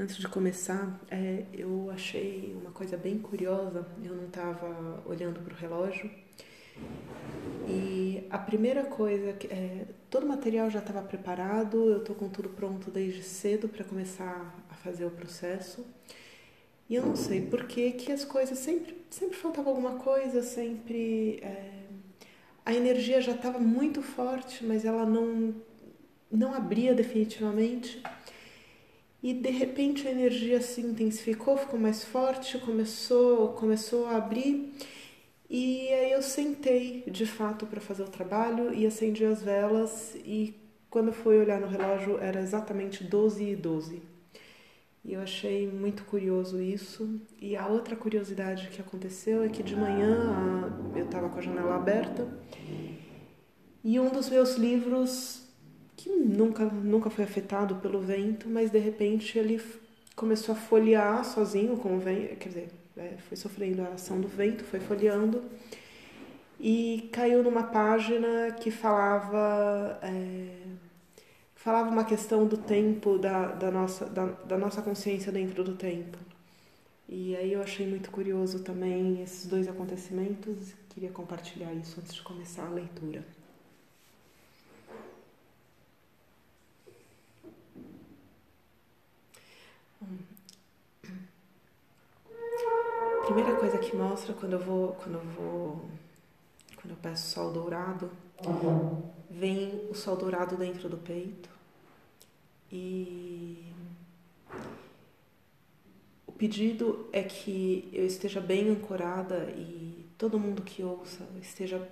Antes de começar, é, eu achei uma coisa bem curiosa. Eu não estava olhando para o relógio e a primeira coisa que é, todo o material já estava preparado. Eu estou com tudo pronto desde cedo para começar a fazer o processo. E eu não sei por que que as coisas sempre sempre faltava alguma coisa, sempre é, a energia já estava muito forte, mas ela não não abria definitivamente. E de repente a energia se intensificou, ficou mais forte, começou, começou a abrir. E aí eu sentei de fato para fazer o trabalho e acendi as velas e quando fui olhar no relógio era exatamente 12 e 12. E eu achei muito curioso isso. E a outra curiosidade que aconteceu é que de manhã eu estava com a janela aberta e um dos meus livros que nunca, nunca foi afetado pelo vento, mas de repente ele começou a folhear sozinho com o vento, quer dizer, é, foi sofrendo a ação do vento, foi folheando e caiu numa página que falava é, falava uma questão do tempo da, da, nossa, da, da nossa consciência dentro do tempo. E aí eu achei muito curioso também esses dois acontecimentos, queria compartilhar isso antes de começar a leitura. Primeira coisa que mostra quando eu vou, quando eu vou, quando eu peço sol dourado, vem o sol dourado dentro do peito. E o pedido é que eu esteja bem ancorada e todo mundo que ouça esteja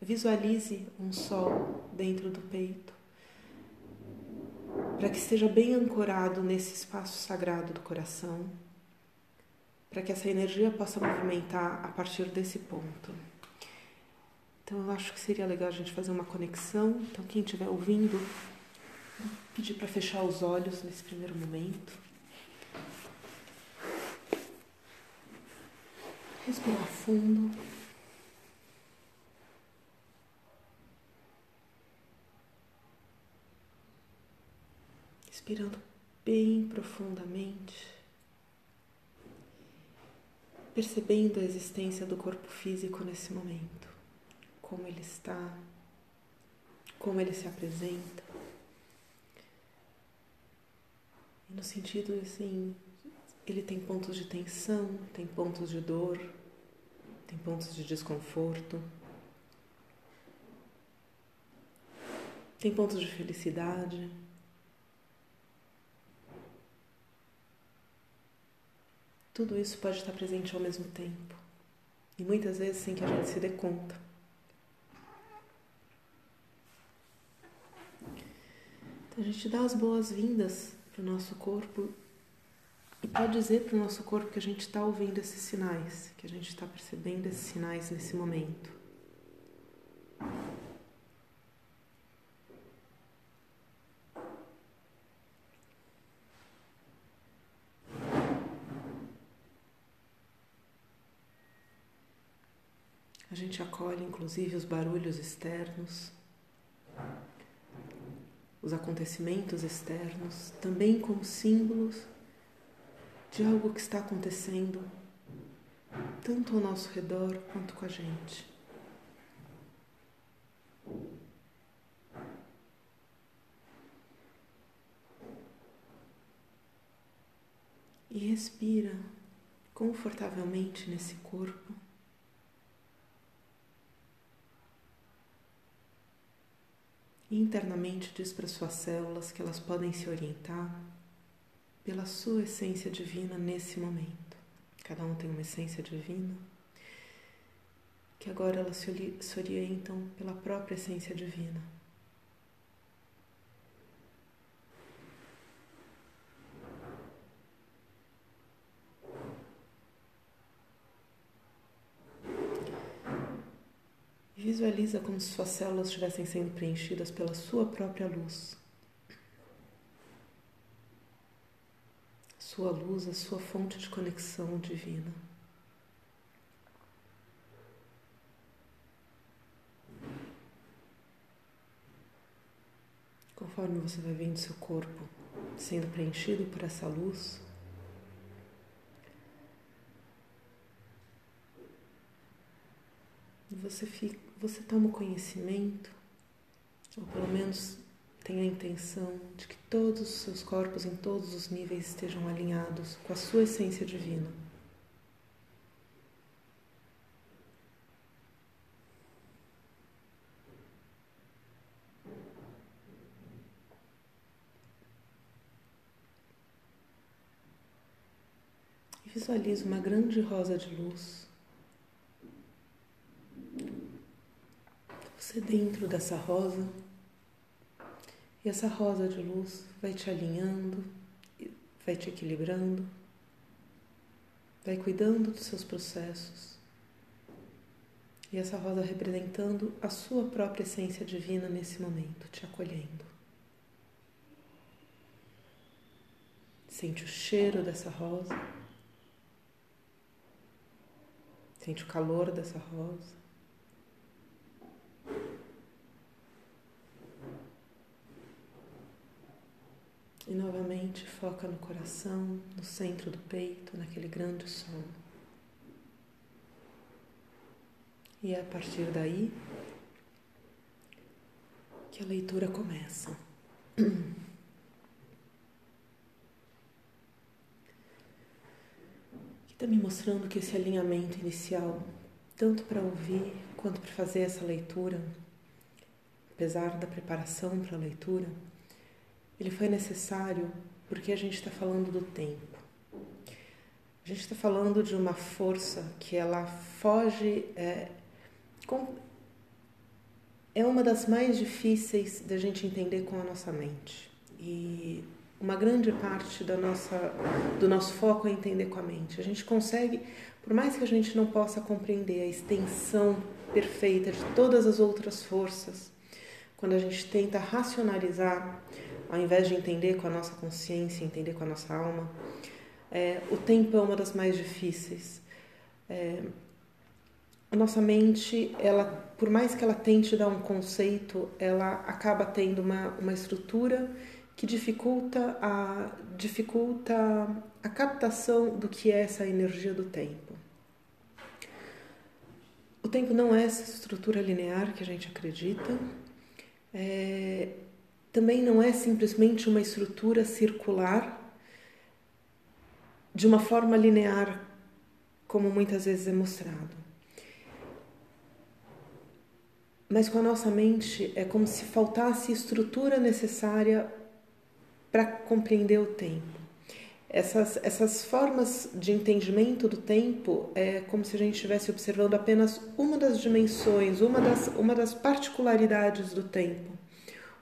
visualize um sol dentro do peito para que esteja bem ancorado nesse espaço sagrado do coração para que essa energia possa movimentar a partir desse ponto. Então eu acho que seria legal a gente fazer uma conexão. Então quem estiver ouvindo, pedir para fechar os olhos nesse primeiro momento. Respirar fundo. Respirando bem profundamente percebendo a existência do corpo físico nesse momento, como ele está, como ele se apresenta. E no sentido assim, ele tem pontos de tensão, tem pontos de dor, tem pontos de desconforto, tem pontos de felicidade. Tudo isso pode estar presente ao mesmo tempo e muitas vezes sem que a gente se dê conta. Então a gente dá as boas-vindas para o nosso corpo e pode dizer para o nosso corpo que a gente está ouvindo esses sinais, que a gente está percebendo esses sinais nesse momento. A gente acolhe inclusive os barulhos externos, os acontecimentos externos, também como símbolos de algo que está acontecendo, tanto ao nosso redor quanto com a gente. E respira confortavelmente nesse corpo. Internamente diz para suas células que elas podem se orientar pela sua essência divina nesse momento. Cada um tem uma essência divina, que agora elas se orientam pela própria essência divina. Visualiza como se suas células estivessem sendo preenchidas pela sua própria luz. Sua luz, a sua fonte de conexão divina. Conforme você vai vendo seu corpo sendo preenchido por essa luz. Você, fica, você toma conhecimento, ou pelo menos tem a intenção de que todos os seus corpos em todos os níveis estejam alinhados com a sua essência divina. Visualize uma grande rosa de luz. Você dentro dessa rosa, e essa rosa de luz vai te alinhando, vai te equilibrando, vai cuidando dos seus processos. E essa rosa representando a sua própria essência divina nesse momento, te acolhendo. Sente o cheiro dessa rosa. Sente o calor dessa rosa. E novamente foca no coração, no centro do peito, naquele grande sol. E é a partir daí que a leitura começa. está me mostrando que esse alinhamento inicial, tanto para ouvir quanto para fazer essa leitura, apesar da preparação para a leitura, ele foi necessário porque a gente está falando do tempo. A gente está falando de uma força que ela foge. É, com, é uma das mais difíceis da gente entender com a nossa mente. E uma grande parte da nossa, do nosso foco é entender com a mente. A gente consegue, por mais que a gente não possa compreender a extensão perfeita de todas as outras forças, quando a gente tenta racionalizar, ao invés de entender com a nossa consciência, entender com a nossa alma, é, o tempo é uma das mais difíceis. É, a nossa mente, ela, por mais que ela tente dar um conceito, ela acaba tendo uma, uma estrutura que dificulta a, dificulta a captação do que é essa energia do tempo. O tempo não é essa estrutura linear que a gente acredita, é, também não é simplesmente uma estrutura circular de uma forma linear, como muitas vezes é mostrado. Mas com a nossa mente é como se faltasse estrutura necessária para compreender o tempo. Essas, essas formas de entendimento do tempo é como se a gente estivesse observando apenas uma das dimensões, uma das, uma das particularidades do tempo,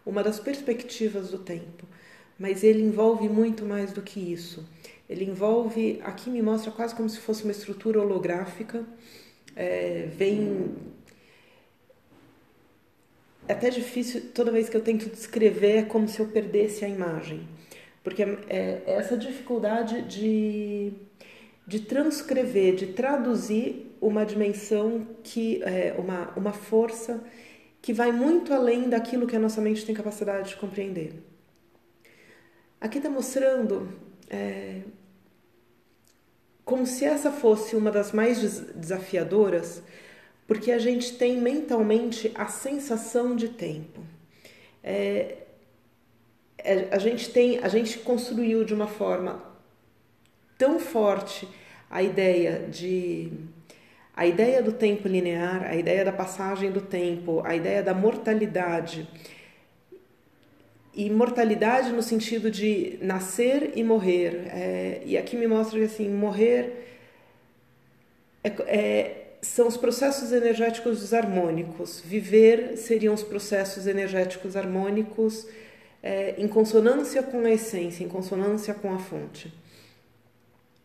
uma das perspectivas do tempo. Mas ele envolve muito mais do que isso. Ele envolve, aqui me mostra quase como se fosse uma estrutura holográfica, é, vem é até difícil, toda vez que eu tento descrever, é como se eu perdesse a imagem. Porque é, é essa dificuldade de, de transcrever, de traduzir uma dimensão que é uma, uma força que vai muito além daquilo que a nossa mente tem capacidade de compreender. Aqui está mostrando é, como se essa fosse uma das mais desafiadoras, porque a gente tem mentalmente a sensação de tempo. É, é, a gente tem, a gente construiu de uma forma tão forte a ideia de a ideia do tempo linear, a ideia da passagem do tempo, a ideia da mortalidade. E mortalidade no sentido de nascer e morrer. É, e aqui me mostra que assim, morrer é, é são os processos energéticos desarmônicos. Viver seriam os processos energéticos harmônicos é, em consonância com a essência, em consonância com a fonte.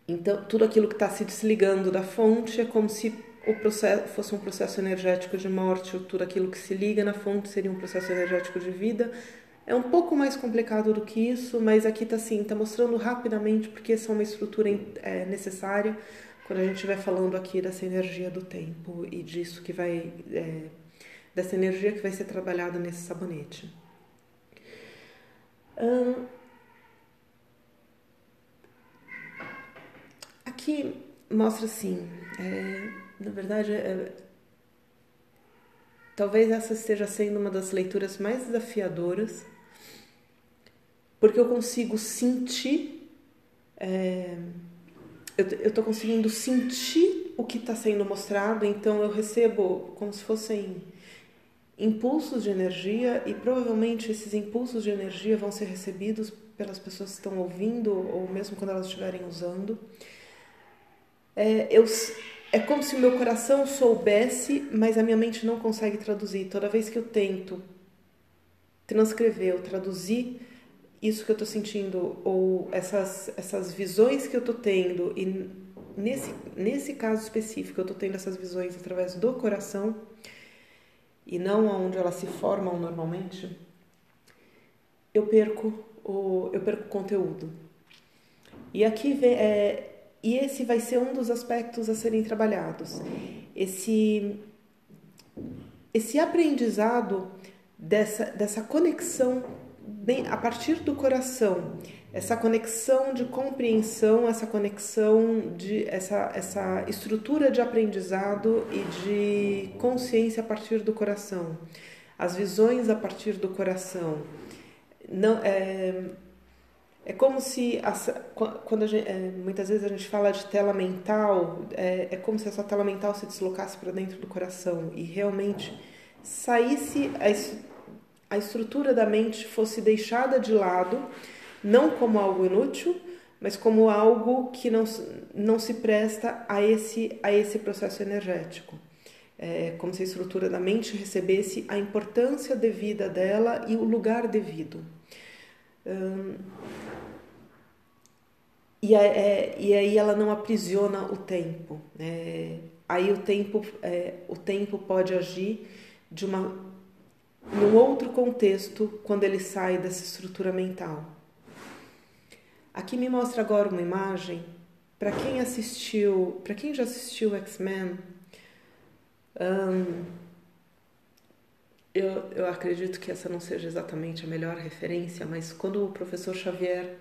Então, tudo aquilo que está se desligando da fonte é como se o processo fosse um processo energético de morte, ou tudo aquilo que se liga na fonte seria um processo energético de vida. É um pouco mais complicado do que isso, mas aqui está assim, está mostrando rapidamente porque essa é uma estrutura é, necessária quando a gente estiver falando aqui dessa energia do tempo e disso que vai é, dessa energia que vai ser trabalhada nesse sabonete. Hum, aqui mostra assim. É, na verdade, é, talvez essa esteja sendo uma das leituras mais desafiadoras, porque eu consigo sentir, é, eu estou conseguindo sentir o que está sendo mostrado, então eu recebo como se fossem impulsos de energia e provavelmente esses impulsos de energia vão ser recebidos pelas pessoas que estão ouvindo ou mesmo quando elas estiverem usando. É, eu, é como se o meu coração soubesse, mas a minha mente não consegue traduzir. Toda vez que eu tento transcrever ou traduzir isso que eu estou sentindo ou essas, essas visões que eu estou tendo e nesse, nesse caso específico eu estou tendo essas visões através do coração e não aonde elas se formam normalmente, eu perco o, eu perco o conteúdo. E aqui vem, é, e esse vai ser um dos aspectos a serem trabalhados. Esse, esse aprendizado dessa, dessa conexão a partir do coração, essa conexão de compreensão, essa conexão de essa, essa estrutura de aprendizado e de consciência a partir do coração, as visões a partir do coração. Não é, é como se quando gente, é, muitas vezes a gente fala de tela mental, é, é como se essa tela mental se deslocasse para dentro do coração e realmente saísse a, a estrutura da mente fosse deixada de lado não como algo inútil, mas como algo que não, não se presta a esse, a esse processo energético. É como se a estrutura da mente recebesse a importância devida dela e o lugar devido. Hum, e, é, e aí ela não aprisiona o tempo. É, aí o tempo, é, o tempo pode agir de uma, num outro contexto quando ele sai dessa estrutura mental. Aqui me mostra agora uma imagem para quem assistiu, para quem já assistiu X-Men. Um, eu, eu acredito que essa não seja exatamente a melhor referência, mas quando o professor Xavier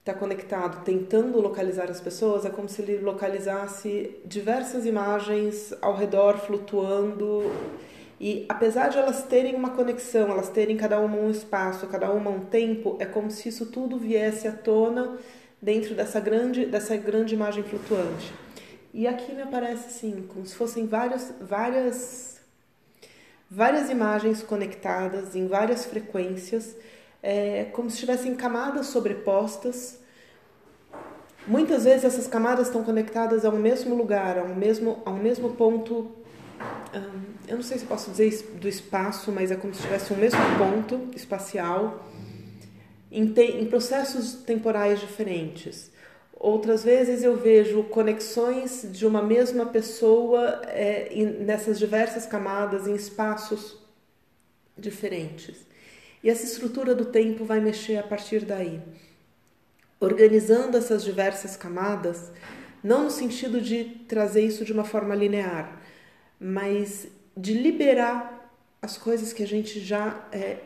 está conectado, tentando localizar as pessoas, é como se ele localizasse diversas imagens ao redor flutuando e apesar de elas terem uma conexão, elas terem cada uma um espaço, cada uma um tempo, é como se isso tudo viesse à tona dentro dessa grande, dessa grande imagem flutuante. E aqui me aparece assim, como se fossem várias, várias, várias imagens conectadas em várias frequências, é, como se tivessem camadas sobrepostas. Muitas vezes essas camadas estão conectadas a um mesmo lugar, a um mesmo, a um mesmo ponto eu não sei se posso dizer do espaço, mas é como se tivesse um mesmo ponto espacial em, te, em processos temporais diferentes. Outras vezes eu vejo conexões de uma mesma pessoa é, nessas diversas camadas, em espaços diferentes. E essa estrutura do tempo vai mexer a partir daí. Organizando essas diversas camadas, não no sentido de trazer isso de uma forma linear, mas de liberar as coisas que a gente já é,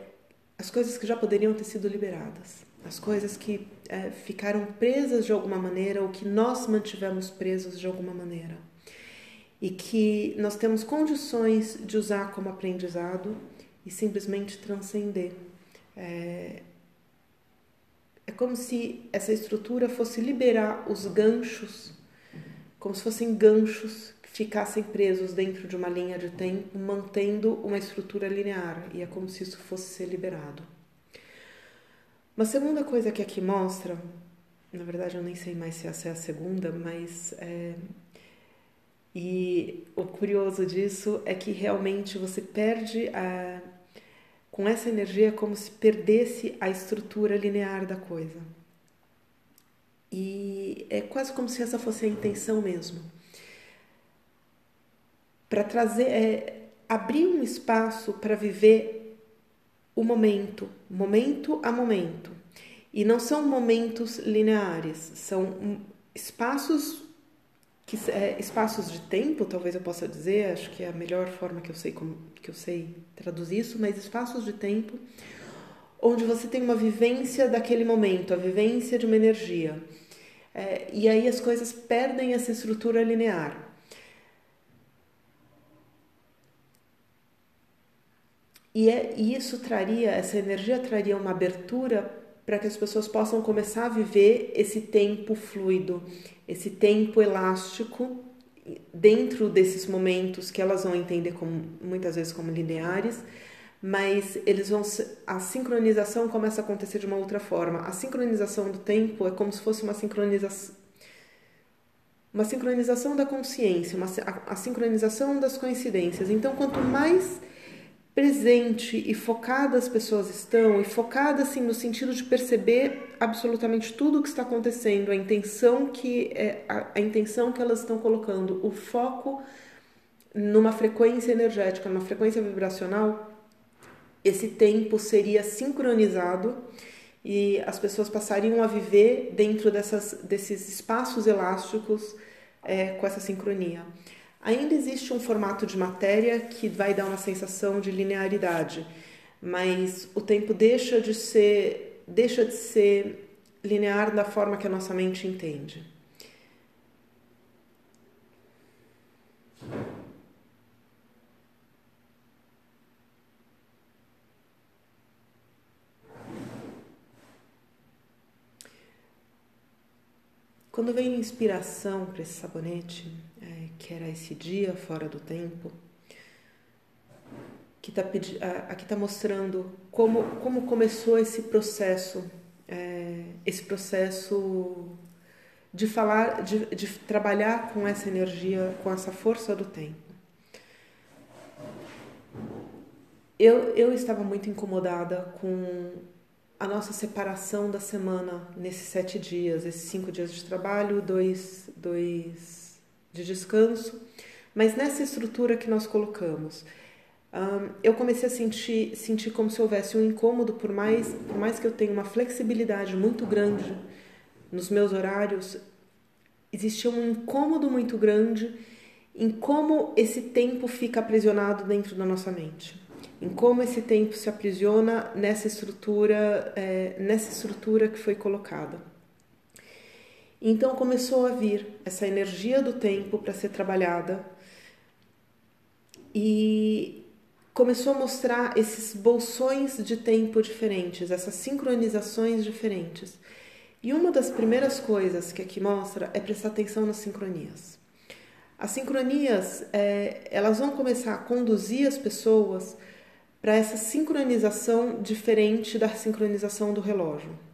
as coisas que já poderiam ter sido liberadas, as coisas que é, ficaram presas de alguma maneira ou que nós mantivemos presos de alguma maneira e que nós temos condições de usar como aprendizado e simplesmente transcender. É, é como se essa estrutura fosse liberar os ganchos, como se fossem ganchos ficassem presos dentro de uma linha de tempo, mantendo uma estrutura linear, e é como se isso fosse ser liberado. Uma segunda coisa que aqui mostra, na verdade eu nem sei mais se essa é a segunda, mas é, e o curioso disso é que realmente você perde a, com essa energia como se perdesse a estrutura linear da coisa. E é quase como se essa fosse a intenção mesmo para trazer, é, abrir um espaço para viver o momento, momento a momento. E não são momentos lineares, são espaços que é, espaços de tempo, talvez eu possa dizer, acho que é a melhor forma que eu sei como, que eu sei traduzir isso, mas espaços de tempo onde você tem uma vivência daquele momento, a vivência de uma energia. é, e aí as coisas perdem essa estrutura linear. E, é, e isso traria, essa energia traria uma abertura para que as pessoas possam começar a viver esse tempo fluido, esse tempo elástico dentro desses momentos que elas vão entender como, muitas vezes como lineares, mas eles vão a sincronização começa a acontecer de uma outra forma. A sincronização do tempo é como se fosse uma sincronização uma sincronização da consciência, uma, a, a sincronização das coincidências. Então, quanto mais presente e focada as pessoas estão, e focada assim no sentido de perceber absolutamente tudo o que está acontecendo, a intenção que é, a, a intenção que elas estão colocando, o foco numa frequência energética, numa frequência vibracional, esse tempo seria sincronizado e as pessoas passariam a viver dentro dessas, desses espaços elásticos é, com essa sincronia. Ainda existe um formato de matéria que vai dar uma sensação de linearidade, mas o tempo deixa de ser deixa de ser linear da forma que a nossa mente entende. Quando vem inspiração para esse sabonete, que era esse dia fora do tempo, que tá, aqui está mostrando como, como começou esse processo, é, esse processo de falar, de, de trabalhar com essa energia, com essa força do tempo. Eu, eu estava muito incomodada com a nossa separação da semana nesses sete dias, esses cinco dias de trabalho, dois, dois de descanso, mas nessa estrutura que nós colocamos. Eu comecei a sentir, sentir como se houvesse um incômodo, por mais, por mais que eu tenha uma flexibilidade muito grande nos meus horários, existia um incômodo muito grande em como esse tempo fica aprisionado dentro da nossa mente em como esse tempo se aprisiona nessa estrutura, é, nessa estrutura que foi colocada. Então começou a vir essa energia do tempo para ser trabalhada e começou a mostrar esses bolsões de tempo diferentes, essas sincronizações diferentes. E uma das primeiras coisas que aqui mostra é prestar atenção nas sincronias. As sincronias, é, elas vão começar a conduzir as pessoas para essa sincronização diferente da sincronização do relógio.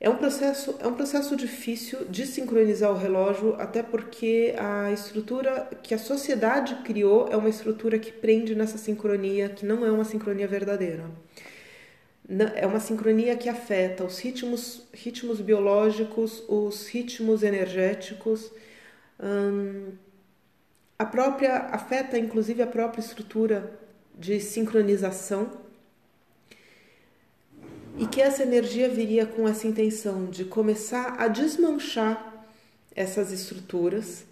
É um processo, é um processo difícil de sincronizar o relógio, até porque a estrutura que a sociedade criou é uma estrutura que prende nessa sincronia, que não é uma sincronia verdadeira. É uma sincronia que afeta os ritmos, ritmos biológicos, os ritmos energéticos, hum, a própria afeta inclusive a própria estrutura de sincronização e que essa energia viria com essa intenção de começar a desmanchar essas estruturas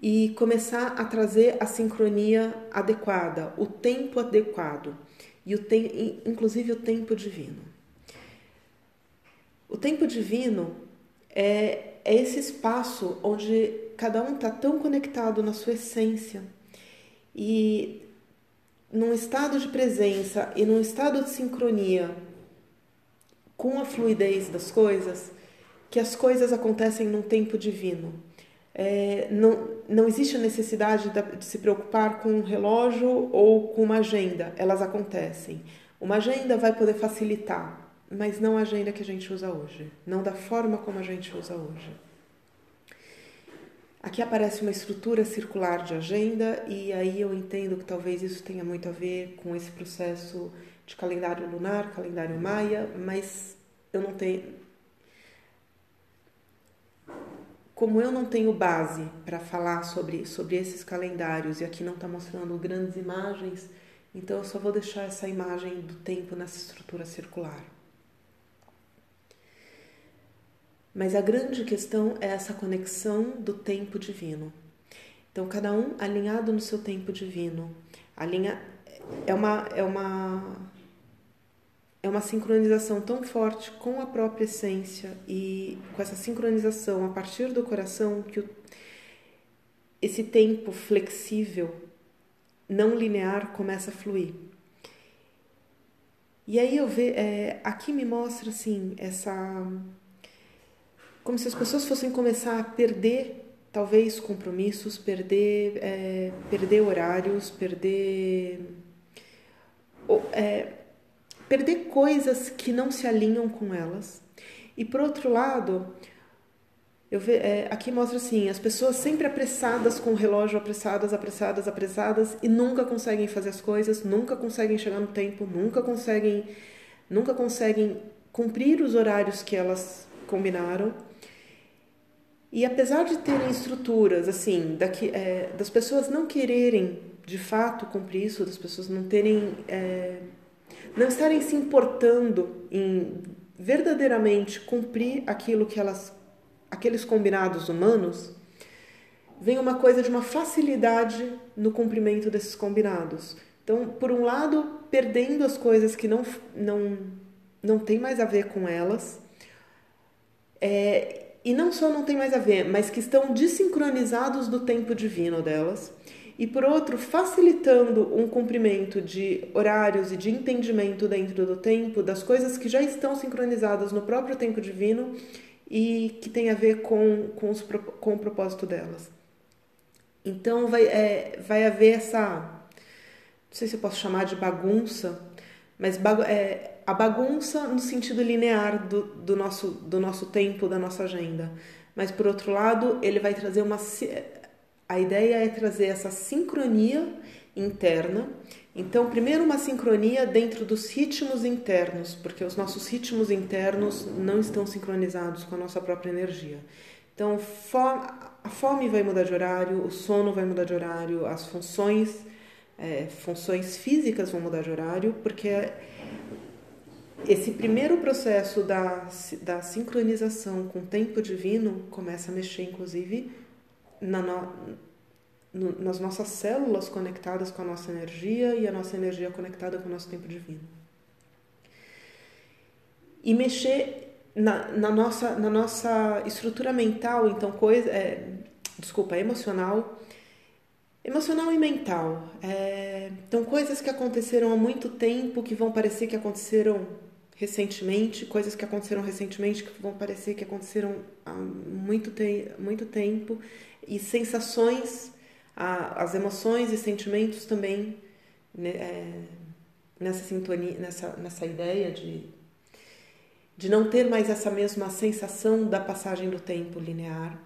e começar a trazer a sincronia adequada, o tempo adequado e o te inclusive o tempo divino. O tempo divino é, é esse espaço onde cada um está tão conectado na sua essência e num estado de presença e num estado de sincronia com a fluidez das coisas, que as coisas acontecem num tempo divino. É, não, não existe a necessidade de, se preocupar com um relógio ou com uma agenda, elas acontecem. Uma agenda vai poder facilitar, mas não a agenda que a gente usa hoje, não da forma como a gente usa hoje. Aqui aparece uma estrutura circular de agenda, e aí eu entendo que talvez isso tenha muito a ver com esse processo de calendário lunar, calendário maia, mas eu não tenho. Como eu não tenho base para falar sobre, sobre esses calendários e aqui não está mostrando grandes imagens, então eu só vou deixar essa imagem do tempo nessa estrutura circular. Mas a grande questão é essa conexão do tempo divino. Então, cada um alinhado no seu tempo divino. Alinha, é uma, é uma, é uma sincronização tão forte com a própria essência e com essa sincronização a partir do coração que o, esse tempo flexível, não linear, começa a fluir. E aí eu vejo, é, aqui me mostra assim, essa. Como se as pessoas fossem começar a perder, talvez, compromissos, perder, é, perder horários, perder. É, perder coisas que não se alinham com elas. E por outro lado, eu ve, é, aqui mostra assim, as pessoas sempre apressadas com o relógio, apressadas, apressadas, apressadas e nunca conseguem fazer as coisas, nunca conseguem chegar no tempo, nunca conseguem, nunca conseguem cumprir os horários que elas combinaram. E apesar de terem estruturas assim, daqui, é, das pessoas não quererem de fato cumprir isso, das pessoas não terem é, não estarem se importando em verdadeiramente cumprir aquilo que elas, aqueles combinados humanos, vem uma coisa de uma facilidade no cumprimento desses combinados. Então, por um lado, perdendo as coisas que não, não, não tem mais a ver com elas, é, e não só não tem mais a ver, mas que estão desincronizados do tempo divino delas e por outro, facilitando um cumprimento de horários e de entendimento dentro do tempo das coisas que já estão sincronizadas no próprio tempo divino e que tem a ver com, com, os, com o propósito delas. Então vai, é, vai haver essa, não sei se eu posso chamar de bagunça, mas bagu é, a bagunça no sentido linear do, do, nosso, do nosso tempo, da nossa agenda. Mas por outro lado, ele vai trazer uma a ideia é trazer essa sincronia interna. Então, primeiro uma sincronia dentro dos ritmos internos, porque os nossos ritmos internos não estão sincronizados com a nossa própria energia. Então, a fome vai mudar de horário, o sono vai mudar de horário, as funções, é, funções físicas vão mudar de horário, porque esse primeiro processo da, da sincronização com o tempo divino começa a mexer, inclusive, na no, no, nas nossas células conectadas com a nossa energia e a nossa energia conectada com o nosso tempo divino. E mexer na, na nossa, na nossa estrutura mental, então, coisa, é, desculpa, emocional, emocional e mental. É, então, coisas que aconteceram há muito tempo que vão parecer que aconteceram recentemente, coisas que aconteceram recentemente que vão parecer que aconteceram há muito, te muito tempo e sensações, as emoções e sentimentos também né, é, nessa sintonia, nessa, nessa ideia de, de não ter mais essa mesma sensação da passagem do tempo linear.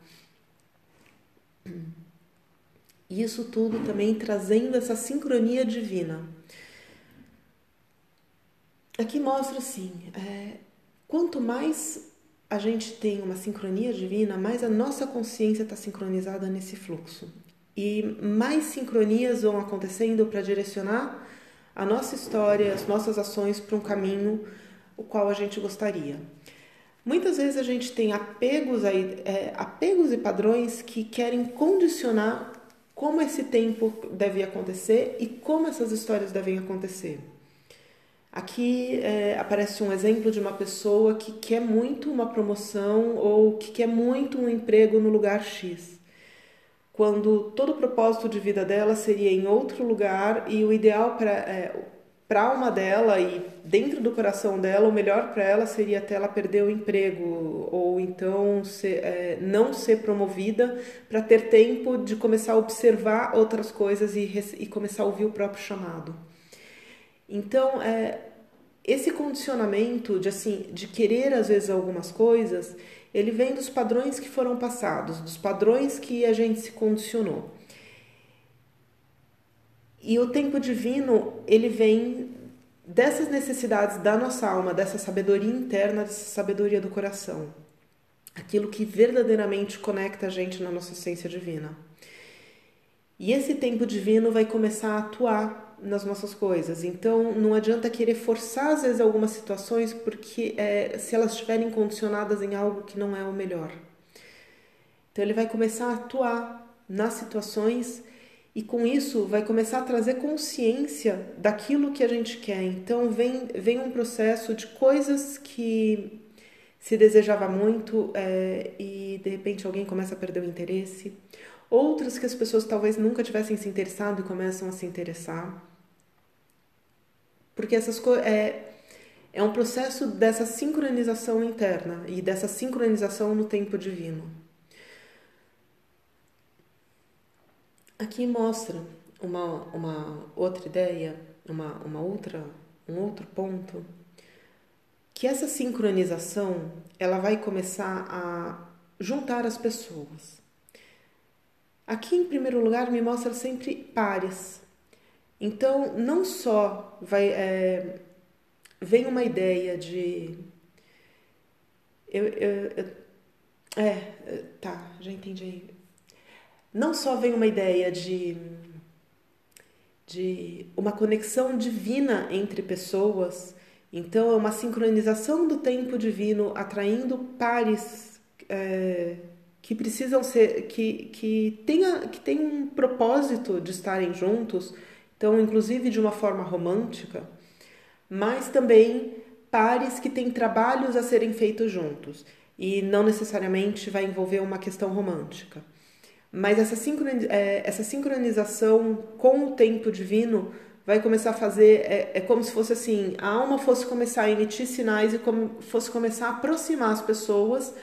Isso tudo também trazendo essa sincronia divina. Aqui mostra assim: é, quanto mais a gente tem uma sincronia divina, mais a nossa consciência está sincronizada nesse fluxo. E mais sincronias vão acontecendo para direcionar a nossa história, as nossas ações para um caminho o qual a gente gostaria. Muitas vezes a gente tem apegos, aí, é, apegos e padrões que querem condicionar como esse tempo deve acontecer e como essas histórias devem acontecer. Aqui é, aparece um exemplo de uma pessoa que quer muito uma promoção ou que quer muito um emprego no lugar X, quando todo o propósito de vida dela seria em outro lugar e o ideal para é, para alma dela e dentro do coração dela, o melhor para ela seria até ela perder o emprego ou então ser, é, não ser promovida para ter tempo de começar a observar outras coisas e, e começar a ouvir o próprio chamado. Então, é, esse condicionamento de assim, de querer às vezes algumas coisas, ele vem dos padrões que foram passados, dos padrões que a gente se condicionou. E o tempo divino, ele vem dessas necessidades da nossa alma, dessa sabedoria interna, dessa sabedoria do coração. Aquilo que verdadeiramente conecta a gente na nossa essência divina. E esse tempo divino vai começar a atuar nas nossas coisas. Então, não adianta querer forçar, às vezes, algumas situações, porque é, se elas estiverem condicionadas em algo que não é o melhor. Então, ele vai começar a atuar nas situações e com isso vai começar a trazer consciência daquilo que a gente quer. Então vem, vem um processo de coisas que se desejava muito é, e de repente alguém começa a perder o interesse, outras que as pessoas talvez nunca tivessem se interessado e começam a se interessar. Porque essas. É, é um processo dessa sincronização interna e dessa sincronização no tempo divino. Aqui mostra uma, uma outra ideia, uma, uma outra, um outro ponto, que essa sincronização ela vai começar a juntar as pessoas. Aqui, em primeiro lugar, me mostra sempre pares. Então, não só vai é, vem uma ideia de eu, eu, eu, é tá já entendi. Não só vem uma ideia de de uma conexão divina entre pessoas então é uma sincronização do tempo divino atraindo pares é, que precisam ser que que tenha que tem um propósito de estarem juntos então inclusive de uma forma romântica mas também pares que têm trabalhos a serem feitos juntos e não necessariamente vai envolver uma questão romântica. Mas essa, é, essa sincronização com o tempo divino vai começar a fazer, é, é, como se fosse assim, a alma fosse começar a emitir sinais e como, fosse começar a aproximar as pessoas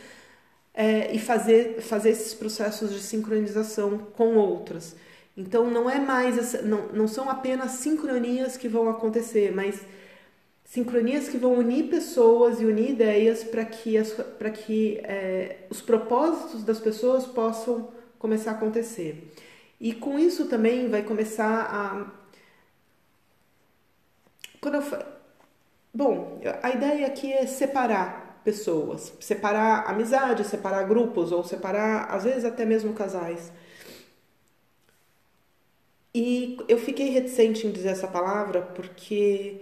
é, e fazer, fazer esses processos de sincronização com outras. Então não é mais, não, não são apenas sincronias que vão acontecer, mas sincronias que vão unir pessoas e unir ideias para que, as, que é, os propósitos das pessoas possam começar a acontecer. E com isso também vai começar a. Quando eu, bom, a ideia aqui é separar pessoas, separar amizades, separar grupos, ou separar, às vezes, até mesmo casais. E eu fiquei reticente em dizer essa palavra porque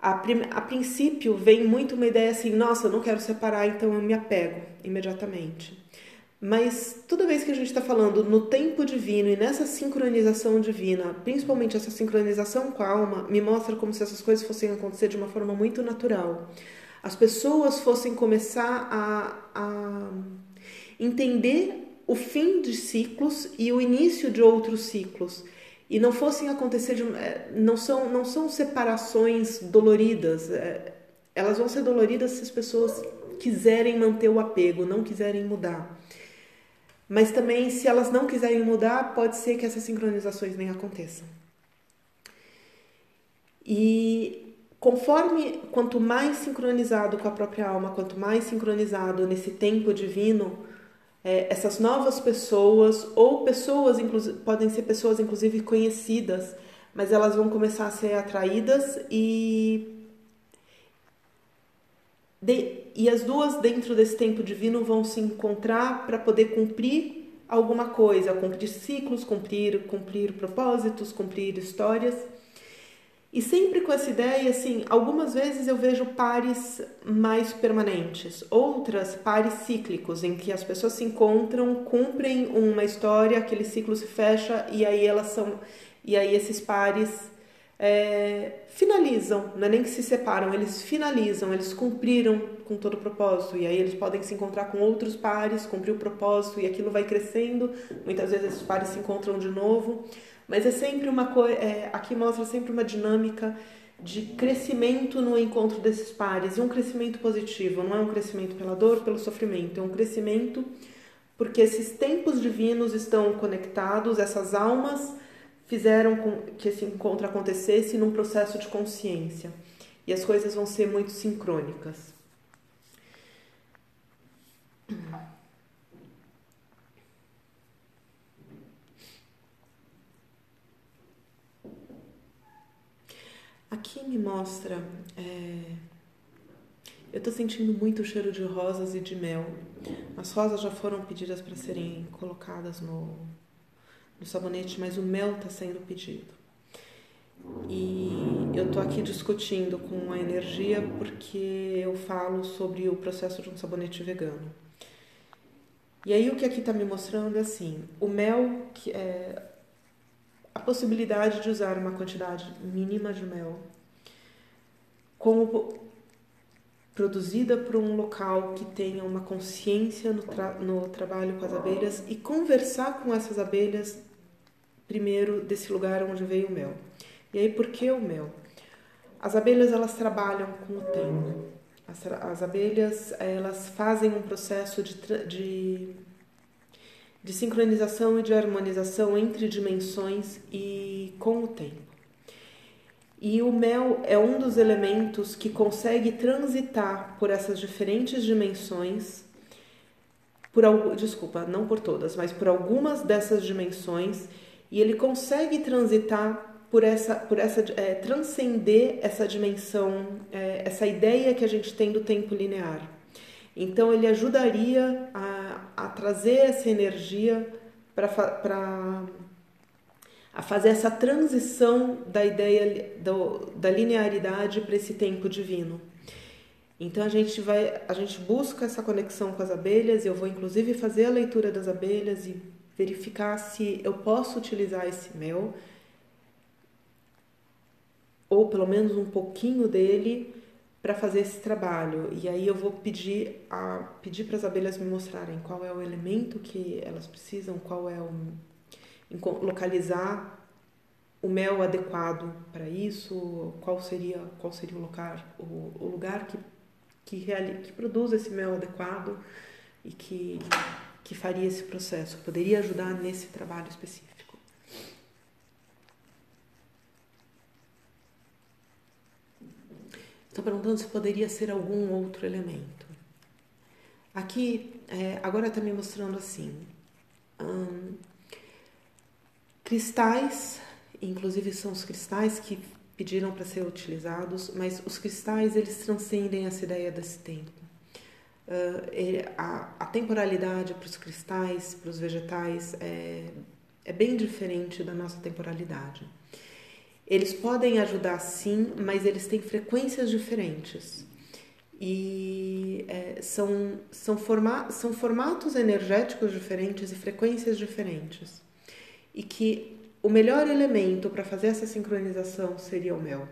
a, a princípio vem muito uma ideia assim, nossa, eu não quero separar, então eu me apego imediatamente. Mas toda vez que a gente está falando no tempo divino e nessa sincronização divina, principalmente essa sincronização com a alma, me mostra como se essas coisas fossem acontecer de uma forma muito natural. As pessoas fossem começar a, a entender o fim de ciclos e o início de outros ciclos. E não fossem acontecer de, é, não são não são separações doloridas é, elas vão ser doloridas se as pessoas quiserem manter o apego não quiserem mudar. Mas também se elas não quiserem mudar pode ser que essas sincronizações nem aconteçam. E conforme quanto mais sincronizado com a própria alma quanto mais sincronizado nesse tempo divino é, essas novas pessoas, ou pessoas, podem ser pessoas inclusive conhecidas, mas elas vão começar a ser atraídas e. De, e as duas, dentro desse tempo divino, vão se encontrar para poder cumprir alguma coisa, cumprir ciclos, cumprir, cumprir propósitos, cumprir histórias. E sempre com essa ideia, assim, algumas vezes eu vejo pares mais permanentes, outras pares cíclicos, em que as pessoas se encontram, cumprem uma história, aquele ciclo se fecha e aí elas são, e aí esses pares é, finalizam, não é nem que se separam, eles finalizam, eles cumpriram com todo o propósito, e aí eles podem se encontrar com outros pares, cumprir o propósito, e aquilo vai crescendo, muitas vezes esses pares se encontram de novo. Mas é sempre uma coisa. É, aqui mostra sempre uma dinâmica de crescimento no encontro desses pares e um crescimento positivo, não é um crescimento pela dor, pelo sofrimento, é um crescimento porque esses tempos divinos estão conectados, essas almas fizeram com que esse encontro acontecesse num processo de consciência e as coisas vão ser muito sincrônicas. Aqui me mostra. É... Eu estou sentindo muito o cheiro de rosas e de mel. As rosas já foram pedidas para serem colocadas no, no sabonete, mas o mel está sendo pedido. E eu estou aqui discutindo com a energia porque eu falo sobre o processo de um sabonete vegano. E aí o que aqui está me mostrando é assim, o mel que é a possibilidade de usar uma quantidade mínima de mel como produzida por um local que tenha uma consciência no, tra no trabalho com as abelhas e conversar com essas abelhas primeiro desse lugar onde veio o mel. E aí por que o mel? As abelhas elas trabalham com o tempo. As, as abelhas elas fazem um processo de, de, de sincronização e de harmonização entre dimensões e com o tempo. E o mel é um dos elementos que consegue transitar por essas diferentes dimensões, por desculpa, não por todas, mas por algumas dessas dimensões, e ele consegue transitar por essa, por essa é, transcender essa dimensão, é, essa ideia que a gente tem do tempo linear. Então ele ajudaria a, trazer essa energia para a fazer essa transição da ideia do, da linearidade para esse tempo divino. Então a gente vai, a gente busca essa conexão com as abelhas. Eu vou inclusive fazer a leitura das abelhas e verificar se eu posso utilizar esse mel ou pelo menos um pouquinho dele para fazer esse trabalho. E aí eu vou pedir a pedir para as abelhas me mostrarem qual é o elemento que elas precisam, qual é o localizar o mel adequado para isso, qual seria qual seria o lugar o, o lugar que que, reali, que produz esse mel adequado e que que faria esse processo, poderia ajudar nesse trabalho específico. Estou perguntando se poderia ser algum outro elemento. Aqui, é, agora está me mostrando assim: hum, cristais, inclusive são os cristais que pediram para ser utilizados, mas os cristais eles transcendem essa ideia desse tempo. Uh, a, a, temporalidade para os cristais, para os vegetais, é, é bem diferente da nossa temporalidade. Eles podem ajudar sim, mas eles têm frequências diferentes. E é, são, são, forma, são formatos energéticos diferentes e frequências diferentes. E que o melhor elemento para fazer essa sincronização seria o mel.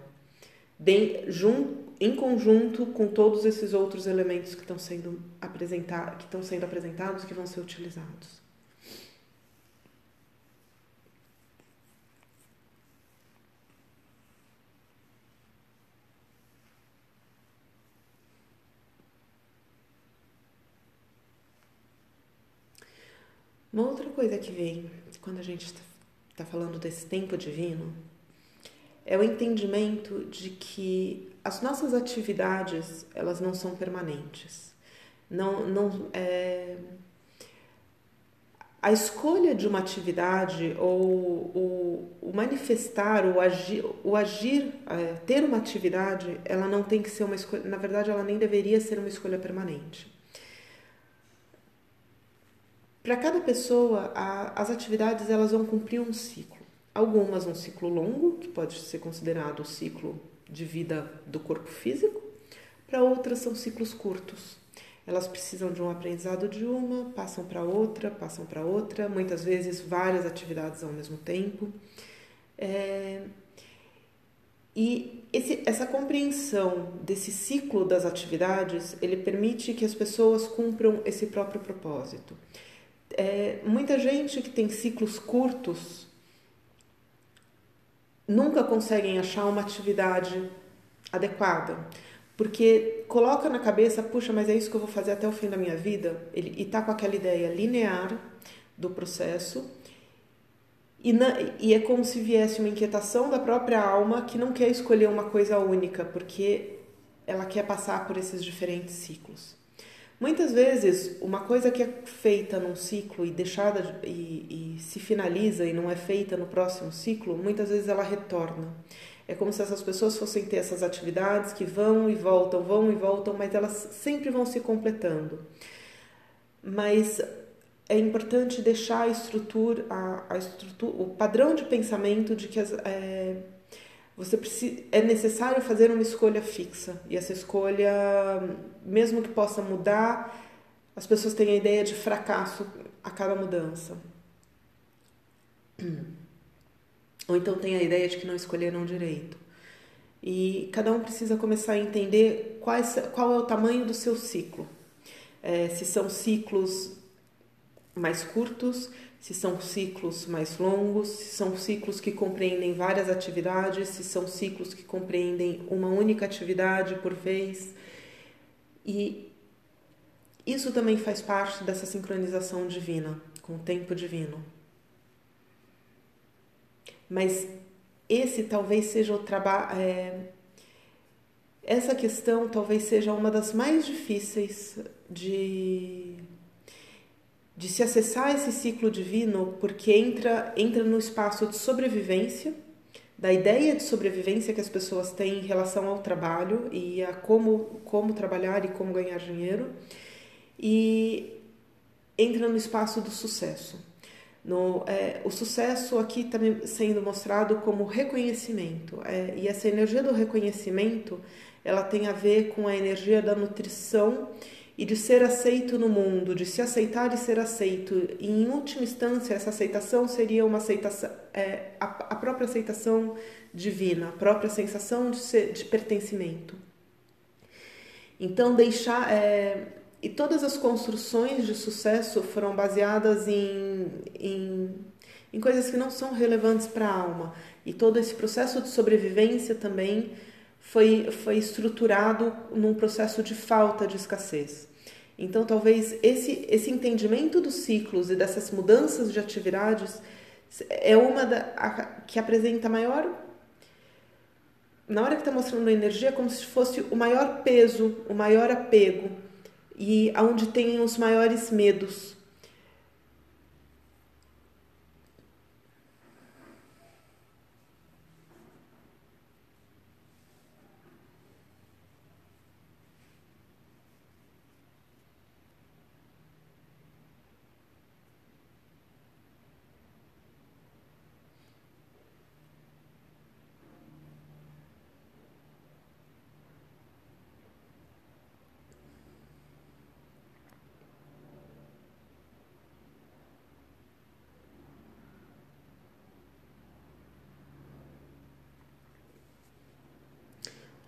De, jun, em conjunto com todos esses outros elementos que estão sendo, apresentar, que estão sendo apresentados, que vão ser utilizados. Uma outra coisa que vem quando a gente está falando desse tempo divino é o entendimento de que as nossas atividades elas não são permanentes. Não, não é... a escolha de uma atividade ou o, o manifestar, o agir, o agir é, ter uma atividade, ela não tem que ser uma escolha. Na verdade, ela nem deveria ser uma escolha permanente. Para cada pessoa, a, as atividades elas vão cumprir um ciclo. Algumas um ciclo longo, que pode ser considerado o ciclo de vida do corpo físico, para outras são ciclos curtos. Elas precisam de um aprendizado de uma, passam para outra, passam para outra, muitas vezes várias atividades ao mesmo tempo. É... E esse, essa compreensão desse ciclo das atividades, ele permite que as pessoas cumpram esse próprio propósito é, muita gente que tem ciclos curtos nunca conseguem achar uma atividade adequada, porque coloca na cabeça, puxa, mas é isso que eu vou fazer até o fim da minha vida, ele e tá com aquela ideia linear do processo. E, na, e é como se viesse uma inquietação da própria alma que não quer escolher uma coisa única, porque ela quer passar por esses diferentes ciclos. Muitas vezes, uma coisa que é feita num ciclo e deixada e, e, se finaliza e não é feita no próximo ciclo, muitas vezes ela retorna. É como se essas pessoas fossem ter essas atividades que vão e voltam, vão e voltam, mas elas sempre vão se completando. Mas é importante deixar a estrutura, a, a estrutura o padrão de pensamento de que as, é, você precisa, é necessário fazer uma escolha fixa. E essa escolha, mesmo que possa mudar, as pessoas têm a ideia de fracasso a cada mudança. ou então tem a ideia de que não escolheram direito. E cada um precisa começar a entender qual é o tamanho do seu ciclo. É, se são ciclos mais curtos, se são ciclos mais longos, se são ciclos que compreendem várias atividades, se são ciclos que compreendem uma única atividade por vez. E isso também faz parte dessa sincronização divina, com o tempo divino. Mas esse talvez seja o trabalho. É, essa questão talvez seja uma das mais difíceis de, de se acessar esse ciclo divino, porque entra, entra no espaço de sobrevivência, da ideia de sobrevivência que as pessoas têm em relação ao trabalho e a como, como trabalhar e como ganhar dinheiro, e entra no espaço do sucesso. No, é, o sucesso aqui também tá sendo mostrado como reconhecimento é, e essa energia do reconhecimento ela tem a ver com a energia da nutrição e de ser aceito no mundo, de se aceitar e ser aceito. E, em última instância, essa aceitação seria uma aceitação, é, a, a, própria aceitação divina, a própria sensação de, ser, de pertencimento. Então, deixar é, e todas as construções de sucesso foram baseadas em, em, em coisas que não são relevantes para a alma. E todo esse processo de sobrevivência também foi, foi estruturado num processo de falta de escassez. Então, talvez esse, esse entendimento dos ciclos e dessas mudanças de atividades é uma da, a, que apresenta maior. Na hora que está mostrando a energia, é como se fosse o maior peso, o maior apego e aonde tem os maiores medos.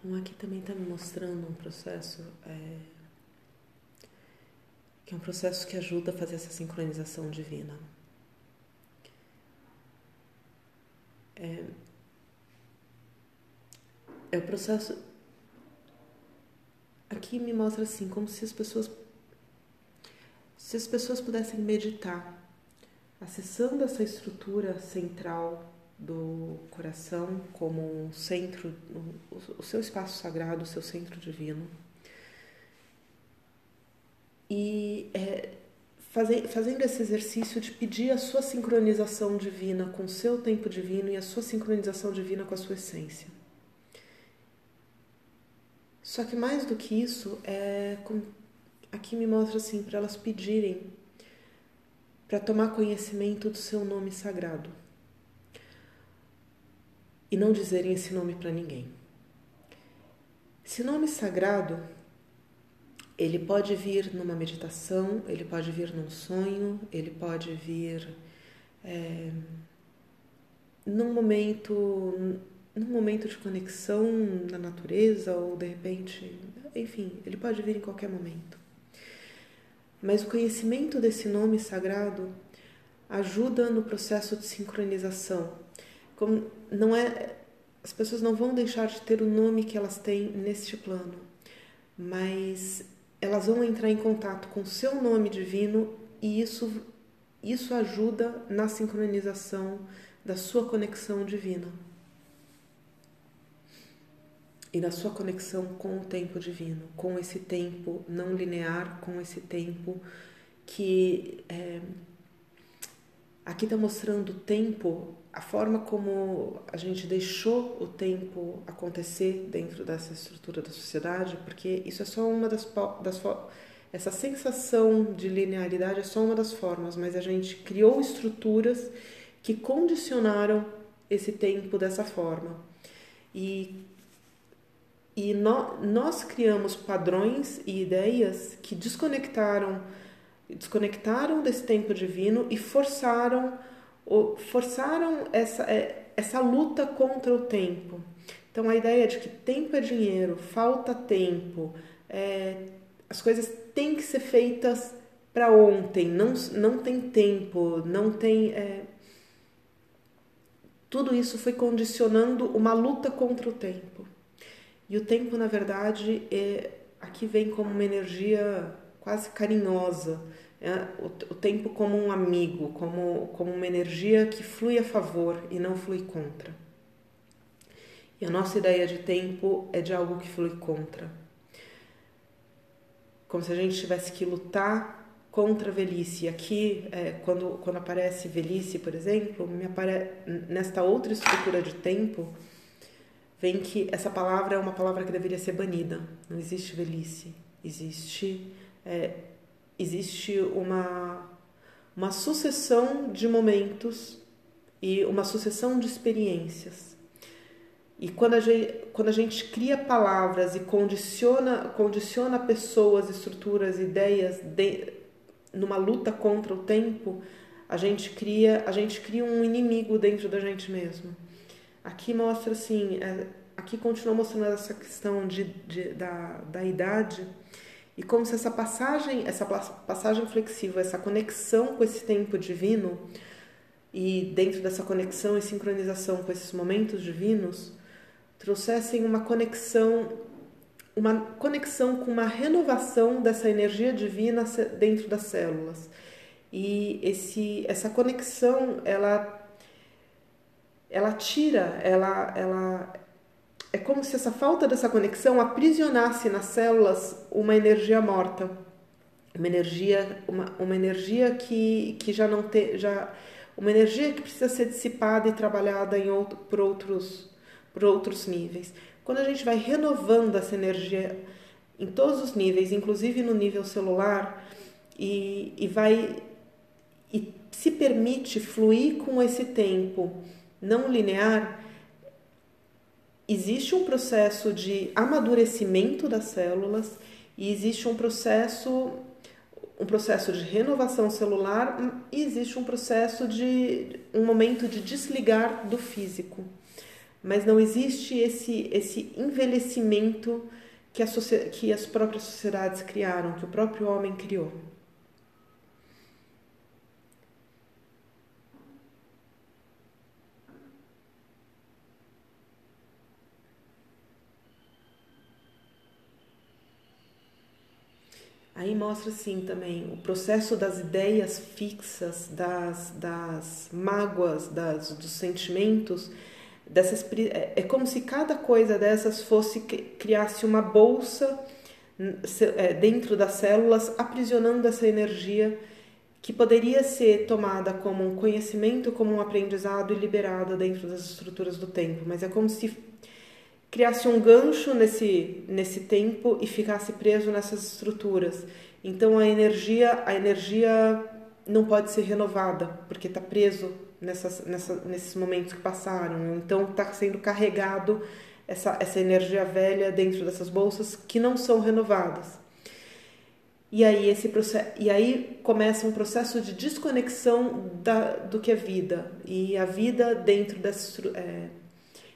Bom, aqui também está me mostrando um processo é, que é um processo que ajuda a fazer essa sincronização divina. É, é o processo. Aqui me mostra assim, como se as pessoas. Se as pessoas pudessem meditar, acessando essa estrutura central do coração como um centro, o seu espaço sagrado, o seu centro divino. E é, fazer, fazendo esse exercício de pedir a sua sincronização divina com o seu tempo divino e a sua sincronização divina com a sua essência. Só que mais do que isso, é, aqui me mostra assim, para elas pedirem para tomar conhecimento do seu nome sagrado e não dizerem esse nome para ninguém. Esse nome sagrado, ele pode vir numa meditação, ele pode vir num sonho, ele pode vir é, num momento num momento de conexão na natureza ou de repente, enfim, ele pode vir em qualquer momento. Mas o conhecimento desse nome sagrado ajuda no processo de sincronização como não é as pessoas não vão deixar de ter o nome que elas têm neste plano, mas elas vão entrar em contato com o seu nome divino e isso isso ajuda na sincronização da sua conexão divina e da sua conexão com o tempo divino, com esse tempo não linear, com esse tempo que é, aqui está mostrando o tempo a forma como a gente deixou o tempo acontecer dentro dessa estrutura da sociedade, porque isso é só uma das, das essa sensação de linearidade é só uma das formas, mas a gente criou estruturas que condicionaram esse tempo dessa forma. E, e no, nós criamos padrões e ideias que desconectaram, desconectaram desse tempo divino e forçaram forçaram essa, é, essa luta contra o tempo. Então a ideia de que tempo é dinheiro, falta tempo, é, as coisas têm que ser feitas para ontem, não, não tem tempo, não tem. É, tudo isso foi condicionando uma luta contra o tempo. E o tempo, na verdade, é, aqui vem como uma energia quase carinhosa, é, o, o, tempo como um amigo, como, como uma energia que flui a favor e não flui contra. E a nossa ideia de tempo é de algo que flui contra. Como se a gente tivesse que lutar contra a velhice. Aqui, é, quando, quando aparece velhice, por exemplo, me apare... nesta outra estrutura de tempo, vem que essa palavra é uma palavra que deveria ser banida. Não existe velhice. Existe, é, existe uma, uma sucessão de momentos e uma sucessão de experiências. E quando a gente, quando a gente cria palavras e condiciona, condiciona pessoas, estruturas, ideias de, numa luta contra o tempo, a gente cria, a gente cria um inimigo dentro da gente mesmo. Aqui mostra assim, é, aqui continua mostrando essa questão de, de, da, da idade e como se essa passagem, essa passagem flexível, essa conexão com esse tempo divino e dentro dessa conexão e sincronização com esses momentos divinos trouxessem uma conexão uma conexão com uma renovação dessa energia divina dentro das células. E esse, essa conexão, ela, ela tira, ela, ela é como se essa falta dessa conexão aprisionasse nas células uma energia morta, uma energia, uma, uma energia que, que já não tem, já uma energia que precisa ser dissipada e trabalhada em outro, por outros por outros níveis. Quando a gente vai renovando essa energia em todos os níveis, inclusive no nível celular, e, e vai e se permite fluir com esse tempo não linear, existe um processo de amadurecimento das células e existe um processo um processo de renovação celular e existe um processo de um momento de desligar do físico mas não existe esse, esse envelhecimento que, a, que as próprias sociedades criaram, que o próprio homem criou. Mostra assim também o processo das ideias fixas, das, das mágoas, das, dos sentimentos dessas é, é como se cada coisa dessas fosse criasse uma bolsa é, dentro das células aprisionando essa energia que poderia ser tomada como um conhecimento, como um aprendizado e liberada dentro das estruturas do tempo, mas é como se criasse um gancho nesse nesse tempo e ficasse preso nessas estruturas. Então a energia, a energia não pode ser renovada porque está preso nessas, nessa, nesses momentos que passaram. Então está sendo carregado essa, essa energia velha dentro dessas bolsas que não são renovadas. E aí, esse e aí começa um processo de desconexão da, do que é vida. E a vida dentro dessa. É,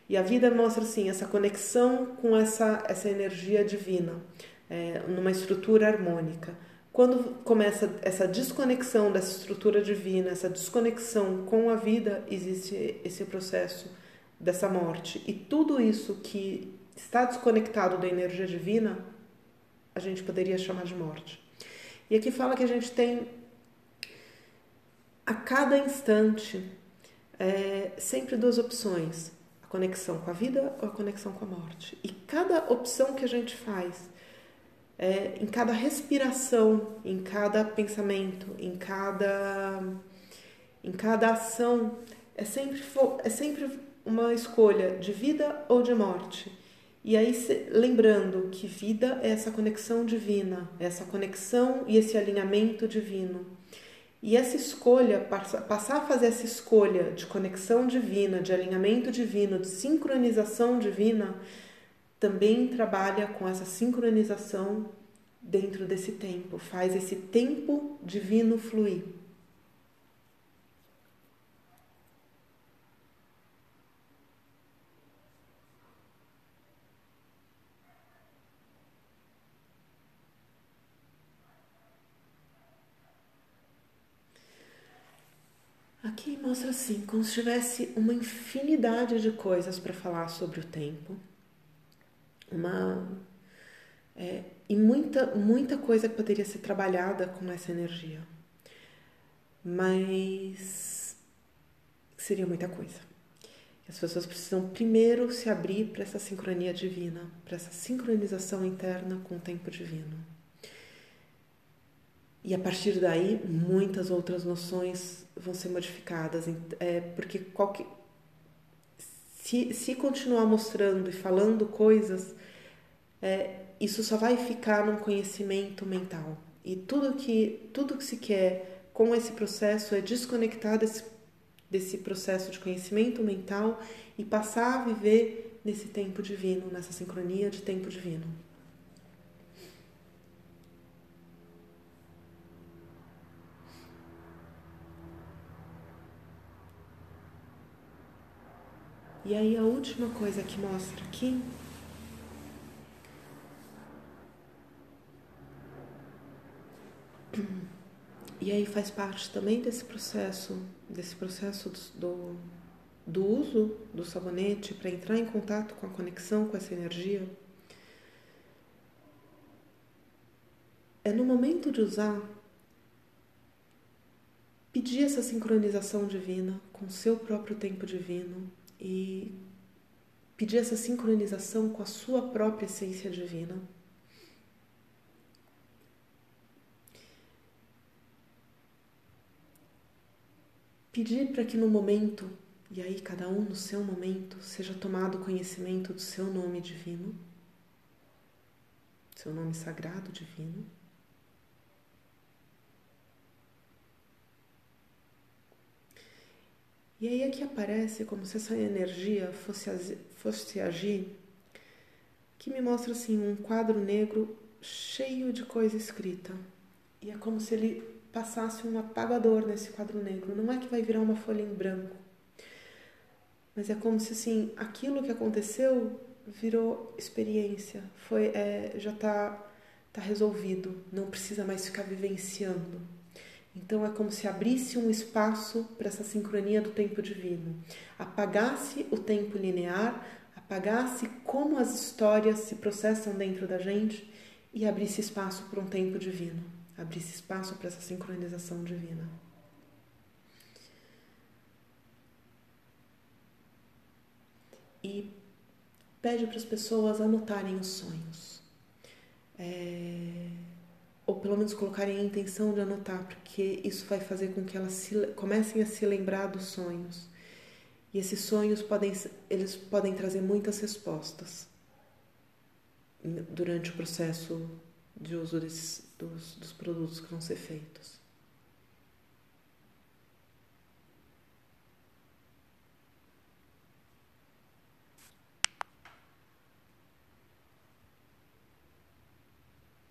e a vida mostra assim, essa conexão com essa, essa energia divina, é, numa estrutura harmônica. Quando começa essa desconexão dessa estrutura divina, essa desconexão com a vida, existe esse processo dessa morte. E tudo isso que está desconectado da energia divina, a gente poderia chamar de morte. E aqui fala que a gente tem a cada instante é, sempre duas opções: conexão com a vida ou a conexão com a morte. E cada opção que a gente faz é, em cada respiração, em cada pensamento, em cada, em cada ação, é sempre, é sempre uma escolha de vida ou de morte. E aí, lembrando que vida é essa conexão divina, essa conexão e esse alinhamento divino. E essa escolha, passar a fazer essa escolha de conexão divina, de alinhamento divino, de sincronização divina, também trabalha com essa sincronização dentro desse tempo, faz esse tempo divino fluir. Aqui mostra assim, como se tivesse uma infinidade de coisas para falar sobre o tempo, uma é, e muita muita coisa que poderia ser trabalhada com essa energia, mas seria muita coisa. As pessoas precisam primeiro se abrir para essa sincronia divina, para essa sincronização interna com o tempo divino. E a partir daí, muitas outras noções vão ser modificadas. É, porque qualquer, se, se continuar mostrando e falando coisas, é, isso só vai ficar num conhecimento mental. E tudo que, tudo que se quer com esse processo é desconectar desse, desse processo de conhecimento mental e passar a viver nesse tempo divino, nessa sincronia de tempo divino. E aí a última coisa que mostra aqui E aí faz parte também desse processo, desse processo do, do uso do sabonete para entrar em contato com a conexão com essa energia. É no momento de usar pedir essa sincronização divina com o seu próprio tempo divino, e pedir essa sincronização com a sua própria essência divina. Pedir para que no momento, e aí cada um no seu momento, seja tomado conhecimento do seu nome divino, seu nome sagrado divino. E aí aqui aparece como se essa energia fosse, fosse agir, que me mostra assim um quadro negro cheio de coisa escrita. E é como se ele passasse um apagador nesse quadro negro. Não é que vai virar uma folha em branco, mas é como se assim aquilo que aconteceu virou experiência, foi é, já está tá resolvido, não precisa mais ficar vivenciando. Então é como se abrisse um espaço para essa sincronia do tempo divino, apagasse o tempo linear, apagasse como as histórias se processam dentro da gente e abrisse espaço para um tempo divino, abrisse espaço para essa sincronização divina. E pede para as pessoas anotarem os sonhos. É ou pelo menos colocarem a intenção de anotar, porque isso vai fazer com que elas se, comecem a se lembrar dos sonhos. E esses sonhos podem, eles podem trazer muitas respostas durante o processo de uso desses, dos, dos produtos que vão ser feitos.